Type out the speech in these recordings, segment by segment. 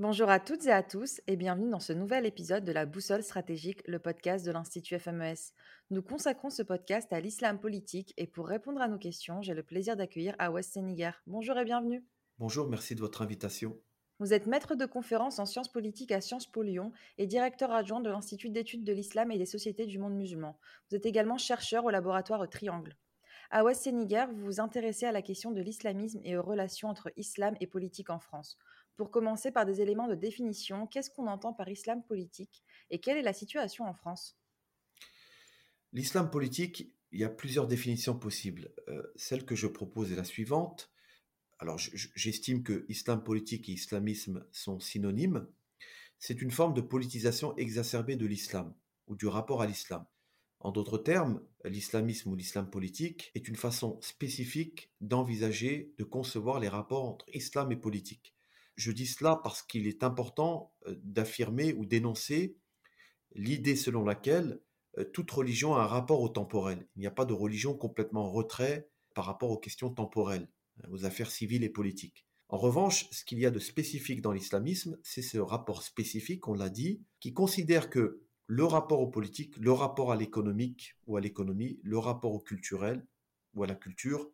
Bonjour à toutes et à tous et bienvenue dans ce nouvel épisode de la Boussole stratégique, le podcast de l'Institut FMES. Nous consacrons ce podcast à l'islam politique et pour répondre à nos questions, j'ai le plaisir d'accueillir Awes Senigar. Bonjour et bienvenue. Bonjour, merci de votre invitation. Vous êtes maître de conférence en sciences politiques à Sciences Po Lyon et directeur adjoint de l'Institut d'études de l'islam et des sociétés du monde musulman. Vous êtes également chercheur au laboratoire Triangle. À West Séniger, vous vous intéressez à la question de l'islamisme et aux relations entre islam et politique en France. Pour commencer par des éléments de définition, qu'est-ce qu'on entend par islam politique et quelle est la situation en France? L'islam politique, il y a plusieurs définitions possibles. Euh, celle que je propose est la suivante. Alors j'estime que islam politique et islamisme sont synonymes. C'est une forme de politisation exacerbée de l'islam ou du rapport à l'islam. En d'autres termes, l'islamisme ou l'islam politique est une façon spécifique d'envisager, de concevoir les rapports entre islam et politique. Je dis cela parce qu'il est important euh, d'affirmer ou d'énoncer l'idée selon laquelle euh, toute religion a un rapport au temporel. Il n'y a pas de religion complètement en retrait par rapport aux questions temporelles, hein, aux affaires civiles et politiques. En revanche, ce qu'il y a de spécifique dans l'islamisme, c'est ce rapport spécifique, on l'a dit, qui considère que le rapport au politique, le rapport à l'économique ou à l'économie, le rapport au culturel ou à la culture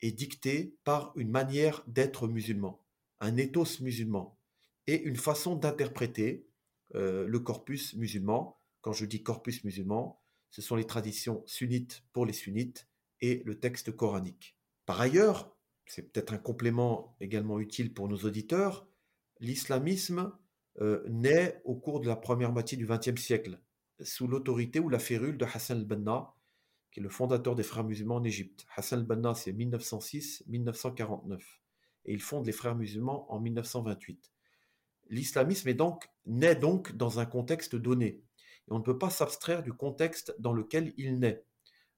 est dicté par une manière d'être musulman, un ethos musulman et une façon d'interpréter euh, le corpus musulman. Quand je dis corpus musulman, ce sont les traditions sunnites pour les sunnites et le texte coranique. Par ailleurs, c'est peut-être un complément également utile pour nos auditeurs, l'islamisme euh, naît au cours de la première moitié du XXe siècle, sous l'autorité ou la férule de Hassan al-Banna, qui est le fondateur des frères musulmans en Égypte. Hassan al-Banna, c'est 1906-1949, et il fonde les frères musulmans en 1928. L'islamisme est donc, naît donc dans un contexte donné, et on ne peut pas s'abstraire du contexte dans lequel il naît,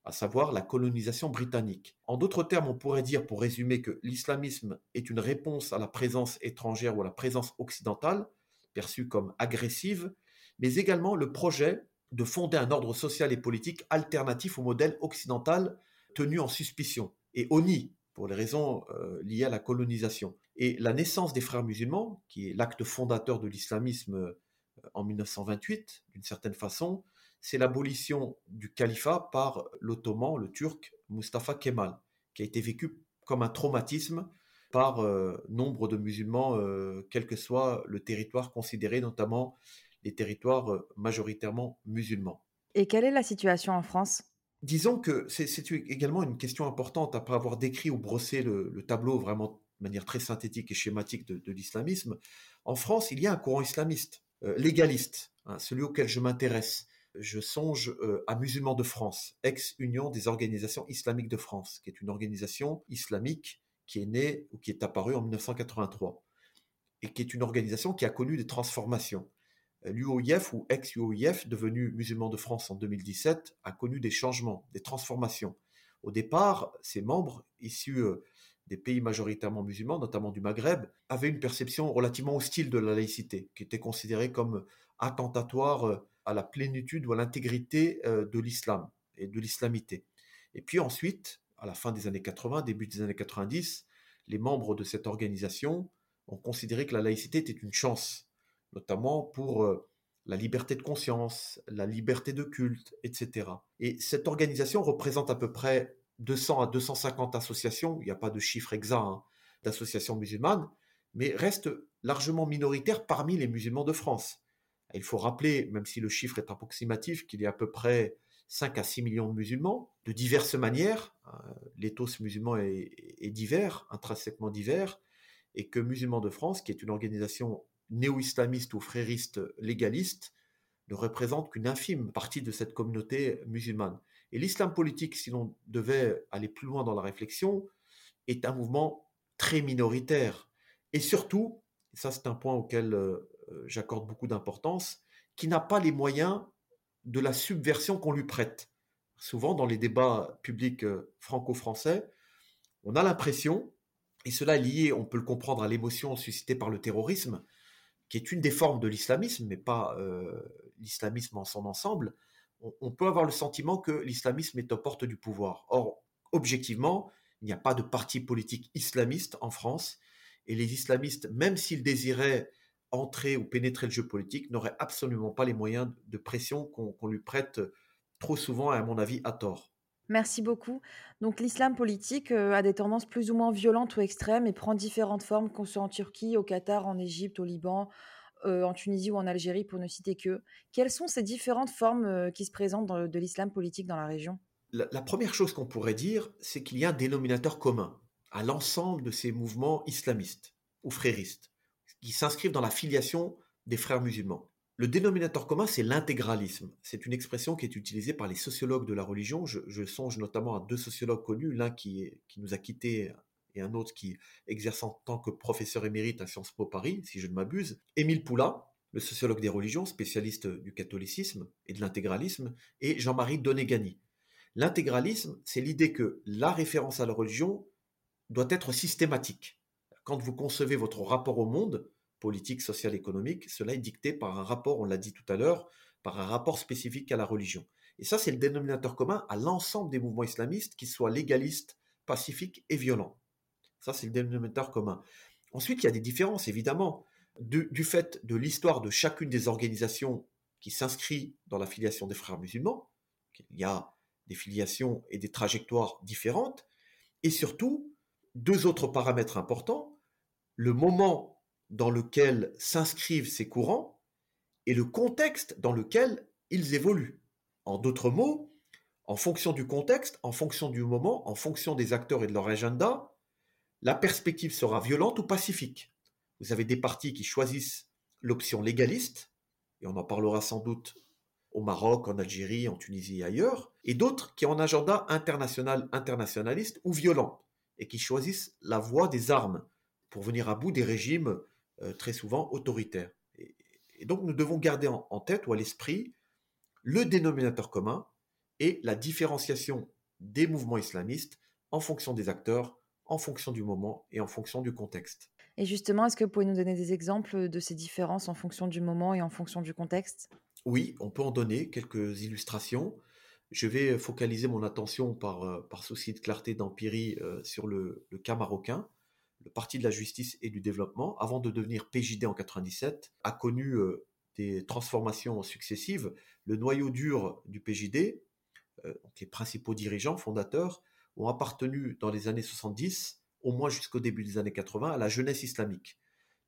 à savoir la colonisation britannique. En d'autres termes, on pourrait dire, pour résumer, que l'islamisme est une réponse à la présence étrangère ou à la présence occidentale, perçue comme agressive, mais également le projet de fonder un ordre social et politique alternatif au modèle occidental tenu en suspicion et honni pour les raisons euh, liées à la colonisation. Et la naissance des frères musulmans, qui est l'acte fondateur de l'islamisme euh, en 1928, d'une certaine façon, c'est l'abolition du califat par l'ottoman, le turc Mustafa Kemal, qui a été vécu comme un traumatisme par euh, nombre de musulmans, euh, quel que soit le territoire considéré, notamment les territoires euh, majoritairement musulmans. Et quelle est la situation en France? Disons que c'est également une question importante, après avoir décrit ou brossé le, tableau vraiment de manière très synthétique et schématique de, l'islamisme. En France, il y a un courant islamiste, légaliste, hein, celui auquel je m'intéresse. Je songe à Musulmans de France, ex-Union des organisations islamiques de France, qui est une organisation islamique qui est né ou qui est apparu en 1983 et qui est une organisation qui a connu des transformations. Euh, L'UOIF ou ex-UOIF, devenu musulman de France en 2017, a connu des changements, des transformations. Au départ, ses membres, issus euh, des pays majoritairement musulmans, notamment du Maghreb, avaient une perception relativement hostile de la laïcité, qui était considérée comme attentatoire euh, à la plénitude ou à l'intégrité de l'islam et de l'islamité. Et puis ensuite, à la fin des années 80, début des années 90, les membres de cette organisation ont considéré que la laïcité était une chance, notamment pour euh, la liberté de conscience, la liberté de culte, etc. Et cette organisation représente à peu près 200 à 250 associations, il n'y a pas de chiffre exact hein, d'associations musulmanes, mais reste largement minoritaire parmi les musulmans de France. Il faut rappeler, même si le chiffre est approximatif, qu'il y a à peu près 5 à 6 millions de musulmans, de diverses manières. Euh, l'éthos musulman est, divers, intrinsèquement divers, et que Musulmans de France, qui est une organisation néo-islamiste ou frériste légaliste, ne représente qu'une infime partie de cette communauté musulmane. Et l'islam politique, si l'on devait aller plus loin dans la réflexion, est un mouvement très minoritaire. Et surtout, ça c'est un point auquel euh, j'accorde beaucoup d'importance, qui n'a pas les moyens de la subversion qu'on lui prête. Souvent, dans les débats publics euh, franco-français, on a l'impression, et cela est lié, on peut le comprendre, à l'émotion suscitée par le terrorisme, qui est une des formes de l'islamisme, mais pas euh, l'islamisme en son ensemble, on, peut avoir le sentiment que l'islamisme est aux portes du pouvoir. Or, objectivement, il n'y a pas de parti politique islamiste en France, et les islamistes, même s'ils désiraient entrer ou pénétrer le jeu politique n'aurait absolument pas les moyens de pression qu'on lui prête trop souvent, à mon avis, à tort. Merci beaucoup. Donc l'islam politique euh, a des tendances plus ou moins violentes ou extrêmes et prend différentes formes, qu'on soit en Turquie, au Qatar, en Égypte, au Liban, euh, en Tunisie ou en Algérie, pour ne citer que. Quelles sont ces différentes formes euh, qui se présentent dans de l'islam politique dans la région? La, première chose qu'on pourrait dire, c'est qu'il y a un dénominateur commun à l'ensemble de ces mouvements islamistes ou fréristes, qui s'inscrivent dans la filiation des frères musulmans. Le dénominateur commun, c'est l'intégralisme. C'est une expression qui est utilisée par les sociologues de la religion. Je, songe notamment à deux sociologues connus, l'un qui, nous a quittés et un autre qui exerce en tant que professeur émérite à Sciences Po Paris, si je ne m'abuse. Émile Poula, le sociologue des religions, spécialiste du catholicisme et de l'intégralisme, et Jean-Marie Donegani. L'intégralisme, c'est l'idée que la référence à la religion doit être systématique. Quand vous concevez votre rapport au monde, politique, social, économique, cela est dicté par un rapport, on l'a dit tout à l'heure, par un rapport spécifique à la religion. Et ça, c'est le dénominateur commun à l'ensemble des mouvements islamistes, qu'ils soient légalistes, pacifiques et violents. Ça, c'est le dénominateur commun. Ensuite, il y a des différences, évidemment, du, fait de l'histoire de chacune des organisations qui s'inscrit dans la filiation des frères musulmans. Il y a des filiations et des trajectoires différentes. Et surtout, deux autres paramètres importants. Le moment dans lequel s'inscrivent ces courants et le contexte dans lequel ils évoluent. En d'autres mots, en fonction du contexte, en fonction du moment, en fonction des acteurs et de leur agenda, la perspective sera violente ou pacifique. Vous avez des partis qui choisissent l'option légaliste, et on en parlera sans doute au Maroc, en Algérie, en Tunisie et ailleurs, et d'autres qui ont un agenda international, internationaliste ou violent, et qui choisissent la voie des armes pour venir à bout des régimes euh, très souvent autoritaire. Et, donc nous devons garder en, tête ou à l'esprit le dénominateur commun et la différenciation des mouvements islamistes en fonction des acteurs, en fonction du moment et en fonction du contexte. Et justement, est-ce que vous pouvez nous donner des exemples de ces différences en fonction du moment et en fonction du contexte? Oui, on peut en donner quelques illustrations. Je vais focaliser mon attention par, euh, souci de clarté d'empirie euh, sur le, cas marocain le Parti de la justice et du développement, avant de devenir PJD en 97, a connu euh, des transformations successives. Le noyau dur du PJD, les principaux dirigeants, fondateurs, ont appartenu dans les années 70, au moins jusqu'au début des années 80, à la jeunesse islamique.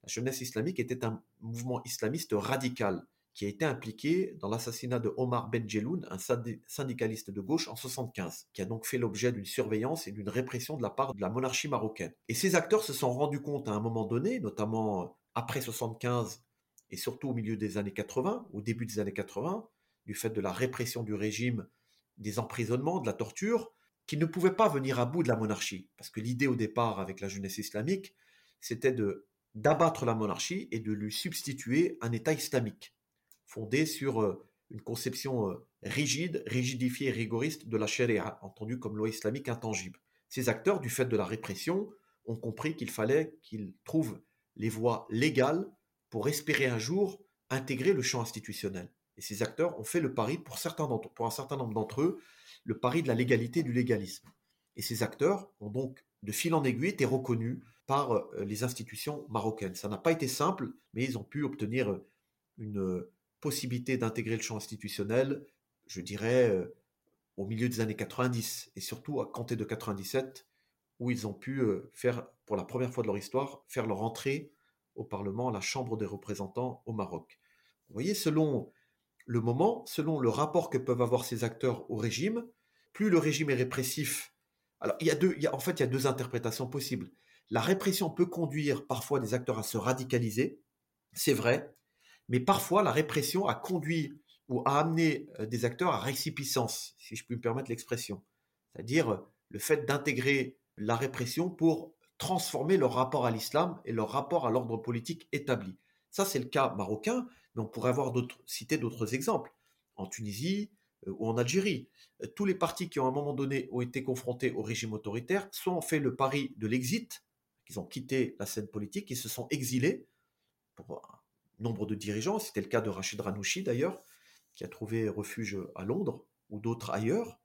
La jeunesse islamique était un mouvement islamiste radical qui a été impliqué dans l'assassinat de Omar Ben Jeloun, un syndicaliste de gauche en 75, qui a donc fait l'objet d'une surveillance et d'une répression de la part de la monarchie marocaine. Et ces acteurs se sont rendus compte à un moment donné, notamment après 75 et surtout au milieu des années 80, au début des années 80, du fait de la répression du régime, des emprisonnements, de la torture, qu'ils ne pouvaient pas venir à bout de la monarchie. Parce que l'idée au départ avec la jeunesse islamique, c'était d'abattre la monarchie et de lui substituer un État islamique fondée sur euh, une conception euh, rigide, rigidifiée et rigoriste de la charia, entendue comme loi islamique intangible. Ces acteurs, du fait de la répression, ont compris qu'il fallait qu'ils trouvent les voies légales pour espérer un jour intégrer le champ institutionnel. Et ces acteurs ont fait le pari, pour, certains pour un certain nombre d'entre eux, le pari de la légalité et du légalisme. Et ces acteurs ont donc, de fil en aiguille, été reconnus par euh, les institutions marocaines. Ça n'a pas été simple, mais ils ont pu obtenir une possibilité d'intégrer le champ institutionnel, je dirais, euh, au milieu des années 90, et surtout à compter de 97, où ils ont pu euh, faire, pour la première fois de leur histoire, faire leur entrée au Parlement, à la Chambre des représentants au Maroc. Vous voyez, selon le moment, selon le rapport que peuvent avoir ces acteurs au régime, plus le régime est répressif. Alors, il y a deux, en fait, il y a deux interprétations possibles. La répression peut conduire parfois des acteurs à se radicaliser, c'est vrai, mais parfois la répression a conduit ou a amené euh, des acteurs à récipicence, si je puis me permettre l'expression. C'est-à-dire euh, le fait d'intégrer la répression pour transformer leur rapport à l'islam et leur rapport à l'ordre politique établi. Ça, c'est le cas marocain, mais on pourrait avoir citer d'autres exemples. En Tunisie euh, ou en Algérie, tous les partis qui, à un moment donné, ont été confrontés au régime autoritaire, soit ont fait le pari de l'exit, qu'ils ont quitté la scène politique, ils se sont exilés pour nombre de dirigeants, c'était le cas de Rachid Ranouchi d'ailleurs, qui a trouvé refuge à Londres ou d'autres ailleurs,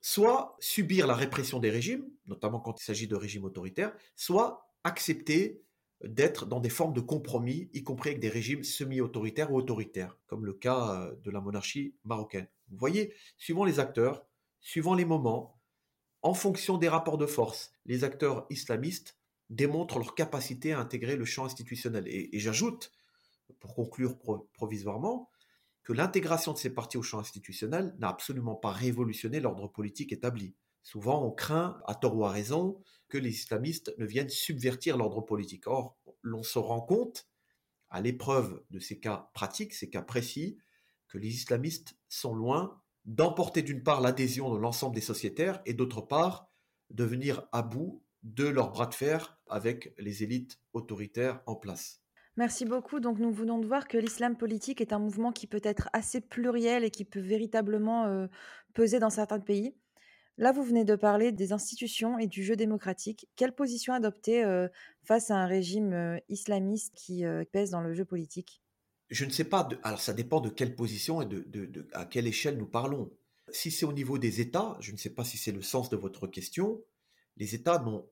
soit subir la répression des régimes, notamment quand il s'agit de régimes autoritaires, soit accepter d'être dans des formes de compromis, y compris avec des régimes semi-autoritaires ou autoritaires, comme le cas euh, de la monarchie marocaine. Vous voyez, suivant les acteurs, suivant les moments, en fonction des rapports de force, les acteurs islamistes démontrent leur capacité à intégrer le champ institutionnel. Et, j'ajoute, pour conclure provisoirement, que l'intégration de ces partis au champ institutionnel n'a absolument pas révolutionné l'ordre politique établi. Souvent, on craint, à tort ou à raison, que les islamistes ne viennent subvertir l'ordre politique. Or, l'on se rend compte, à l'épreuve de ces cas pratiques, ces cas précis, que les islamistes sont loin d'emporter d'une part l'adhésion de l'ensemble des sociétaires et d'autre part de venir à bout de leur bras de fer avec les élites autoritaires en place. Merci beaucoup. Donc nous venons de voir que l'islam politique est un mouvement qui peut être assez pluriel et qui peut véritablement euh, peser dans certains pays. Là, vous venez de parler des institutions et du jeu démocratique. Quelle position adopter euh, face à un régime euh, islamiste qui pèse dans le jeu politique? Je ne sais pas. alors ça dépend de quelle position et à quelle échelle nous parlons. Si c'est au niveau des États, je ne sais pas si c'est le sens de votre question, les États n'ont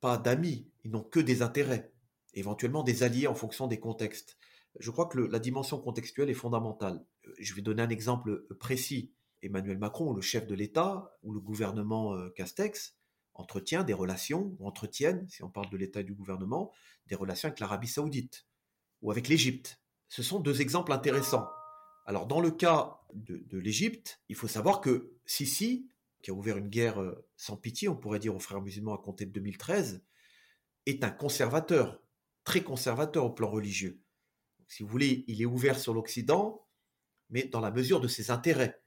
pas d'amis, ils n'ont que des intérêts éventuellement des alliés en fonction des contextes. Je crois que la dimension contextuelle est fondamentale. Euh, je vais donner un exemple euh, précis. Emmanuel Macron, le chef de l'État, ou le gouvernement euh, Castex, entretient des relations, ou entretiennent, si on parle de l'État et du gouvernement, des relations avec l'Arabie saoudite ou avec l'Égypte. Ce sont deux exemples intéressants. Alors dans le cas de, de l'Égypte, il faut savoir que Sisi, qui a ouvert une guerre sans pitié, on pourrait dire aux frères musulmans à compter de 2013, est un conservateur très conservateur au plan religieux. si vous voulez, il est ouvert sur l'Occident, mais dans la mesure de ses intérêts.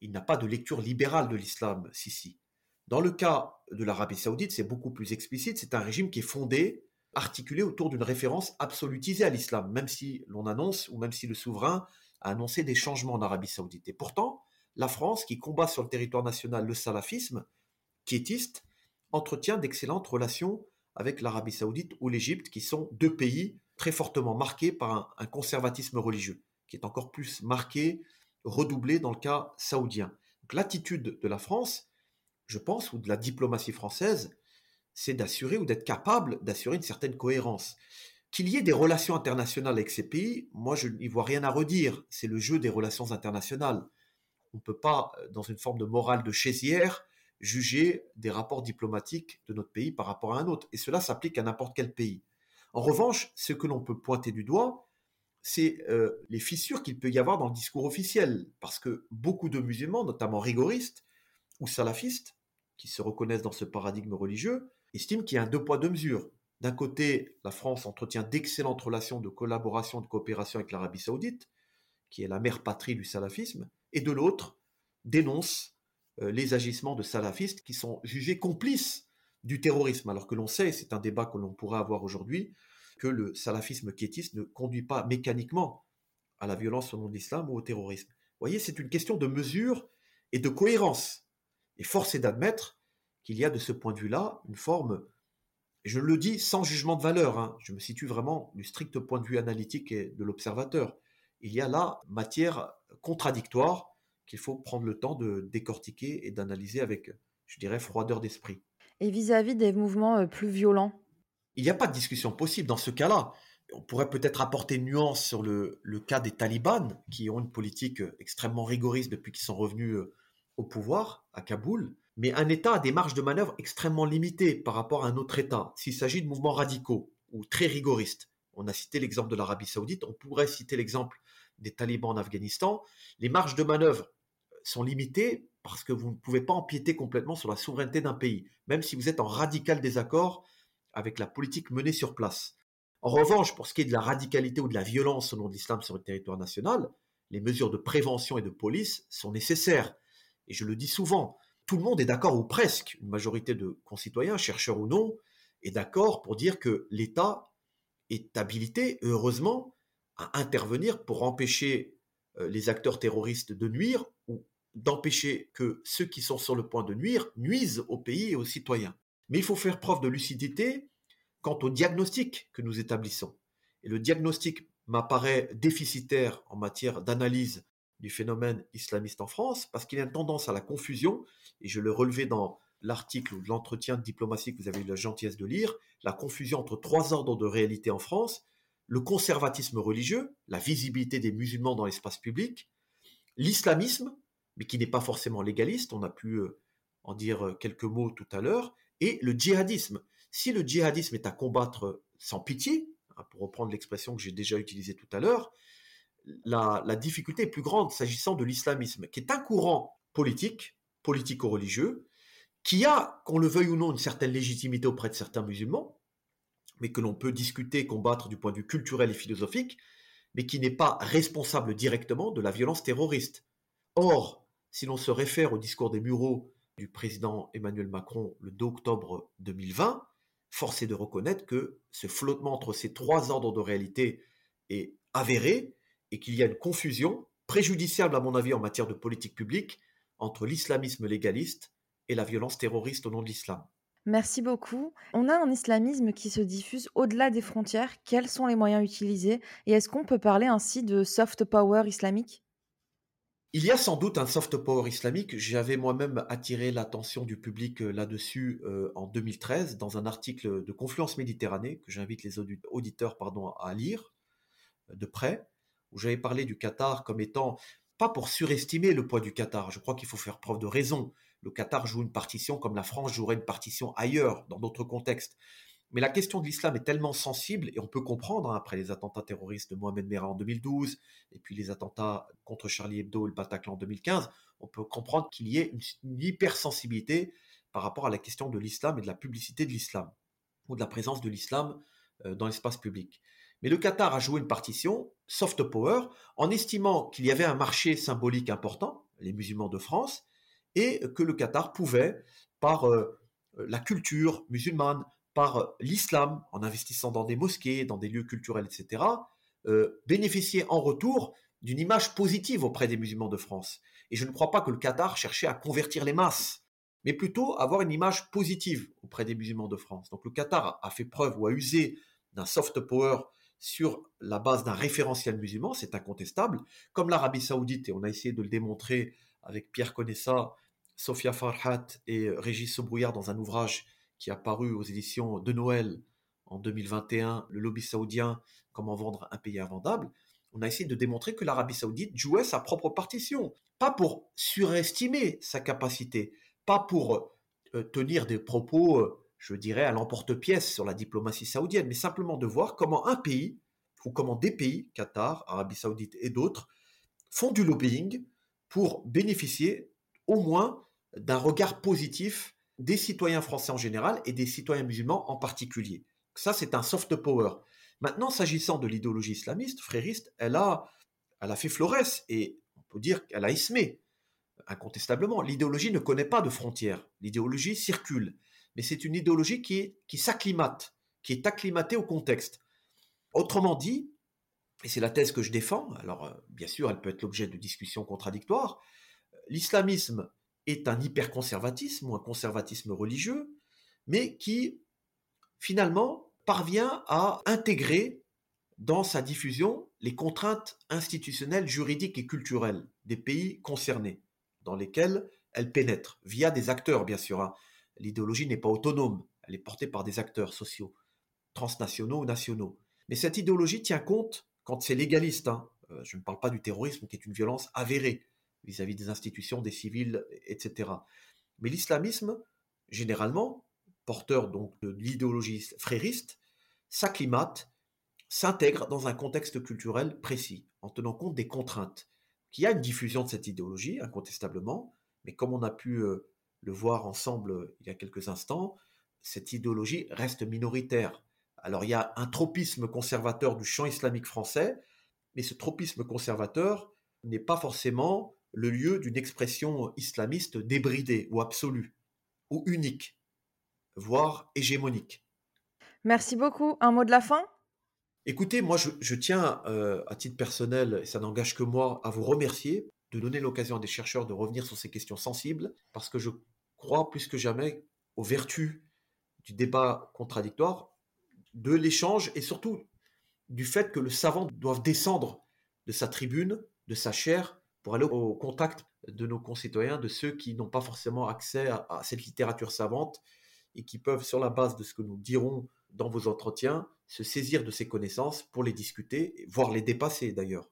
Il n'a pas de lecture libérale de l'islam, Sisi. Dans le cas de l'Arabie saoudite, c'est beaucoup plus explicite. C'est un régime qui est fondé, articulé autour d'une référence absolutisée à l'islam, même si l'on annonce, ou même si le souverain a annoncé des changements en Arabie saoudite. Et pourtant, la France, qui combat sur le territoire national le salafisme, quiétiste, entretient d'excellentes relations avec l'Arabie saoudite ou l'Égypte, qui sont deux pays très fortement marqués par un, conservatisme religieux, qui est encore plus marqué, redoublé dans le cas saoudien. L'attitude de la France, je pense, ou de la diplomatie française, c'est d'assurer ou d'être capable d'assurer une certaine cohérence. Qu'il y ait des relations internationales avec ces pays, moi je n'y vois rien à redire. C'est le jeu des relations internationales. On ne peut pas, dans une forme de morale de chaisière, juger des rapports diplomatiques de notre pays par rapport à un autre. Et cela s'applique à n'importe quel pays. En revanche, ce que l'on peut pointer du doigt, c'est euh, les fissures qu'il peut y avoir dans le discours officiel. Parce que beaucoup de musulmans, notamment rigoristes ou salafistes, qui se reconnaissent dans ce paradigme religieux, estiment qu'il y a un deux poids, deux mesures. D'un côté, la France entretient d'excellentes relations de collaboration, de coopération avec l'Arabie saoudite, qui est la mère patrie du salafisme, et de l'autre, dénonce les agissements de salafistes qui sont jugés complices du terrorisme, alors que l'on sait, c'est un débat que l'on pourrait avoir aujourd'hui, que le salafisme quiétiste ne conduit pas mécaniquement à la violence au nom de l'islam ou au terrorisme. Vous voyez, c'est une question de mesure et de cohérence. Et force est d'admettre qu'il y a de ce point de vue-là une forme, je le dis sans jugement de valeur, hein, je me situe vraiment du strict point de vue analytique et de l'observateur. Il y a là matière contradictoire qu'il faut prendre le temps de décortiquer et d'analyser avec, je dirais, froideur d'esprit. Et vis-à-vis des mouvements euh, plus violents? Il n'y a pas de discussion possible dans ce cas-là. On pourrait peut-être apporter une nuance sur le, le, cas des talibans, qui ont une politique euh, extrêmement rigoriste depuis qu'ils sont revenus euh, au pouvoir à Kaboul. Mais un État a des marges de manœuvre extrêmement limitées par rapport à un autre État. S'il s'agit de mouvements radicaux ou très rigoristes, on a cité l'exemple de l'Arabie saoudite, on pourrait citer l'exemple des talibans en Afghanistan. Les marges de manœuvre sont limités parce que vous ne pouvez pas empiéter complètement sur la souveraineté d'un pays, même si vous êtes en radical désaccord avec la politique menée sur place. En revanche, pour ce qui est de la radicalité ou de la violence au nom de l'islam sur le territoire national, les mesures de prévention et de police sont nécessaires. Et je le dis souvent, tout le monde est d'accord, ou presque, une majorité de concitoyens, chercheurs ou non, est d'accord pour dire que l'État est habilité, heureusement, à intervenir pour empêcher euh, les acteurs terroristes de nuire ou d'empêcher que ceux qui sont sur le point de nuire nuisent au pays et aux citoyens. Mais il faut faire preuve de lucidité quant au diagnostic que nous établissons. Et le diagnostic m'apparaît déficitaire en matière d'analyse du phénomène islamiste en France parce qu'il y a une tendance à la confusion, et je le relevais dans l'article ou l'entretien de diplomatie que vous avez eu la gentillesse de lire, la confusion entre trois ordres de réalité en France, le conservatisme religieux, la visibilité des musulmans dans l'espace public, l'islamisme, mais qui n'est pas forcément légaliste, on a pu euh, en dire euh, quelques mots tout à l'heure, et le djihadisme. Si le djihadisme est à combattre sans pitié, hein, pour reprendre l'expression que j'ai déjà utilisée tout à l'heure, la, la difficulté est plus grande s'agissant de l'islamisme, qui est un courant politique, politico-religieux, qui a, qu'on le veuille ou non, une certaine légitimité auprès de certains musulmans, mais que l'on peut discuter, combattre du point de vue culturel et philosophique, mais qui n'est pas responsable directement de la violence terroriste. Or, si l'on se réfère au discours des Mureaux du président Emmanuel Macron le 2 octobre 2020, force est de reconnaître que ce flottement entre ces trois ordres de réalité est avéré et qu'il y a une confusion préjudiciable à mon avis en matière de politique publique entre l'islamisme légaliste et la violence terroriste au nom de l'islam. Merci beaucoup. On a un islamisme qui se diffuse au-delà des frontières. Quels sont les moyens utilisés Et est-ce qu'on peut parler ainsi de soft power islamique? Il y a sans doute un soft power islamique. J'avais moi-même attiré l'attention du public euh, là-dessus euh, en 2013 dans un article de Confluence Méditerranée que j'invite les auditeurs à lire euh, de près, où j'avais parlé du Qatar comme étant, pas pour surestimer le poids du Qatar, je crois qu'il faut faire preuve de raison. Le Qatar joue une partition comme la France jouerait une partition ailleurs, dans d'autres contextes. Mais la question de l'islam est tellement sensible, et on peut comprendre, hein, après les attentats terroristes de Mohamed Merah en 2012, et puis les attentats contre Charlie Hebdo et le Bataclan en 2015, on peut comprendre qu'il y ait une, hypersensibilité par rapport à la question de l'islam et de la publicité de l'islam, ou de la présence de l'islam euh, dans l'espace public. Mais le Qatar a joué une partition, soft power, en estimant qu'il y avait un marché symbolique important, les musulmans de France, et que le Qatar pouvait, par euh, la culture musulmane, par l'islam, en investissant dans des mosquées, dans des lieux culturels, etc., euh, bénéficier en retour d'une image positive auprès des musulmans de France. Et je ne crois pas que le Qatar cherchait à convertir les masses, mais plutôt avoir une image positive auprès des musulmans de France. Donc le Qatar a fait preuve ou a usé d'un soft power sur la base d'un référentiel musulman, c'est incontestable, comme l'Arabie saoudite, et on a essayé de le démontrer avec Pierre Conessa, Sophia Farhat et Régis Sobrouillard dans un ouvrage qui a paru aux éditions de Noël en 2021, Le lobby saoudien, comment vendre un pays invendable, on a essayé de démontrer que l'Arabie saoudite jouait sa propre partition, pas pour surestimer sa capacité, pas pour euh, tenir des propos, euh, je dirais, à l'emporte-pièce sur la diplomatie saoudienne, mais simplement de voir comment un pays, ou comment des pays, Qatar, Arabie saoudite et d'autres, font du lobbying pour bénéficier au moins d'un regard positif des citoyens français en général et des citoyens musulmans en particulier. Ça, c'est un soft power. Maintenant, s'agissant de l'idéologie islamiste, frériste, elle a, elle a fait florès et on peut dire qu'elle a ismé, incontestablement. L'idéologie ne connaît pas de frontières. L'idéologie circule. Mais c'est une idéologie qui, qui s'acclimate, qui est acclimatée au contexte. Autrement dit, et c'est la thèse que je défends, alors euh, bien sûr, elle peut être l'objet de discussions contradictoires, l'islamisme est un hyperconservatisme ou un conservatisme religieux, mais qui finalement parvient à intégrer dans sa diffusion les contraintes institutionnelles, juridiques et culturelles des pays concernés, dans lesquels elle pénètre, via des acteurs bien sûr. Hein. L'idéologie n'est pas autonome, elle est portée par des acteurs sociaux, transnationaux ou nationaux. Mais cette idéologie tient compte, quand c'est légaliste, hein, euh, je ne parle pas du terrorisme qui est une violence avérée, vis-à-vis des institutions, des civils, etc. Mais l'islamisme, généralement, porteur donc de l'idéologie frériste, s'acclimate, s'intègre dans un contexte culturel précis, en tenant compte des contraintes. Qu'il y a une diffusion de cette idéologie, incontestablement, mais comme on a pu euh, le voir ensemble euh, il y a quelques instants, cette idéologie reste minoritaire. Alors il y a un tropisme conservateur du champ islamique français, mais ce tropisme conservateur n'est pas forcément le lieu d'une expression islamiste débridée ou absolue, ou unique, voire hégémonique. Merci beaucoup. Un mot de la fin? Écoutez, moi je, tiens euh, à titre personnel, et ça n'engage que moi, à vous remercier de donner l'occasion à des chercheurs de revenir sur ces questions sensibles, parce que je crois plus que jamais aux vertus du débat contradictoire, de l'échange et surtout du fait que le savant doit descendre de sa tribune, de sa chair, pour aller au contact de nos concitoyens, de ceux qui n'ont pas forcément accès à, à, cette littérature savante et qui peuvent, sur la base de ce que nous dirons dans vos entretiens, se saisir de ces connaissances pour les discuter, voire les dépasser d'ailleurs.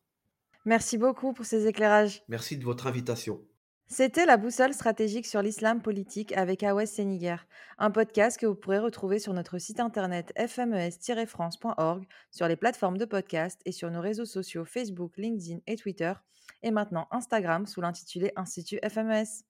Merci beaucoup pour ces éclairages. Merci de votre invitation. C'était la boussole stratégique sur l'islam politique avec Awes Seniger, un podcast que vous pourrez retrouver sur notre site internet fmes-france.org, sur les plateformes de podcast et sur nos réseaux sociaux Facebook, LinkedIn et Twitter, et maintenant Instagram sous l'intitulé Institut FMES.